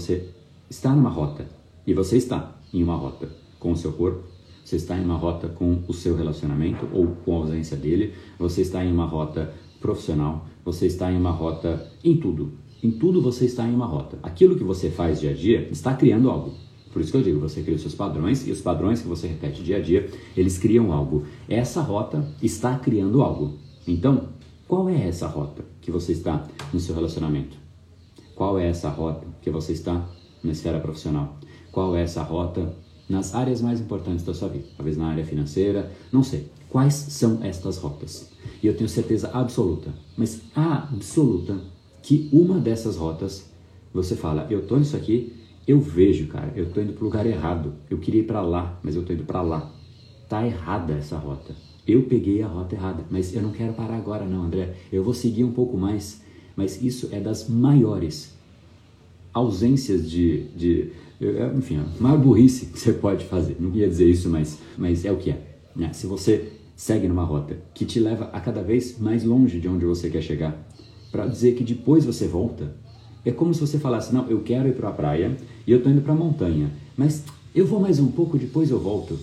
você está numa rota, e você está em uma rota com o seu corpo, você está em uma rota com o seu relacionamento ou com a ausência dele, você está em uma rota profissional, você está em uma rota em tudo. Em tudo você está em uma rota. Aquilo que você faz dia a dia está criando algo. Por isso que eu digo, você cria os seus padrões e os padrões que você repete dia a dia, eles criam algo. Essa rota está criando algo. Então, qual é essa rota que você está no seu relacionamento? Qual é essa rota que você está na esfera profissional? Qual é essa rota nas áreas mais importantes da sua vida? Talvez na área financeira, não sei. Quais são estas rotas? E eu tenho certeza absoluta, mas absoluta, que uma dessas rotas você fala, eu tô nisso aqui, eu vejo, cara, eu tô indo pro lugar errado. Eu queria ir para lá, mas eu tô indo para lá. Tá errada essa rota. Eu peguei a rota errada, mas eu não quero parar agora não, André. Eu vou seguir um pouco mais, mas isso é das maiores ausências de, de enfim, a maior burrice que você pode fazer. Não queria dizer isso, mas, mas é o que é. Né? Se você segue numa rota que te leva a cada vez mais longe de onde você quer chegar, para dizer que depois você volta, é como se você falasse: Não, eu quero ir para a praia e eu estou indo para a montanha, mas eu vou mais um pouco, depois eu volto.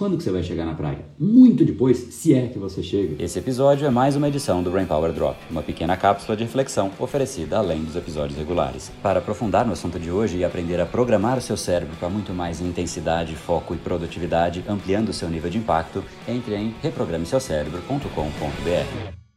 Quando que você vai chegar na praia? Muito depois, se é que você chega. Esse episódio é mais uma edição do Brain Power Drop, uma pequena cápsula de reflexão oferecida além dos episódios regulares. Para aprofundar no assunto de hoje e aprender a programar o seu cérebro para muito mais intensidade, foco e produtividade, ampliando o seu nível de impacto, entre em reprogrameseucerebro.com.br.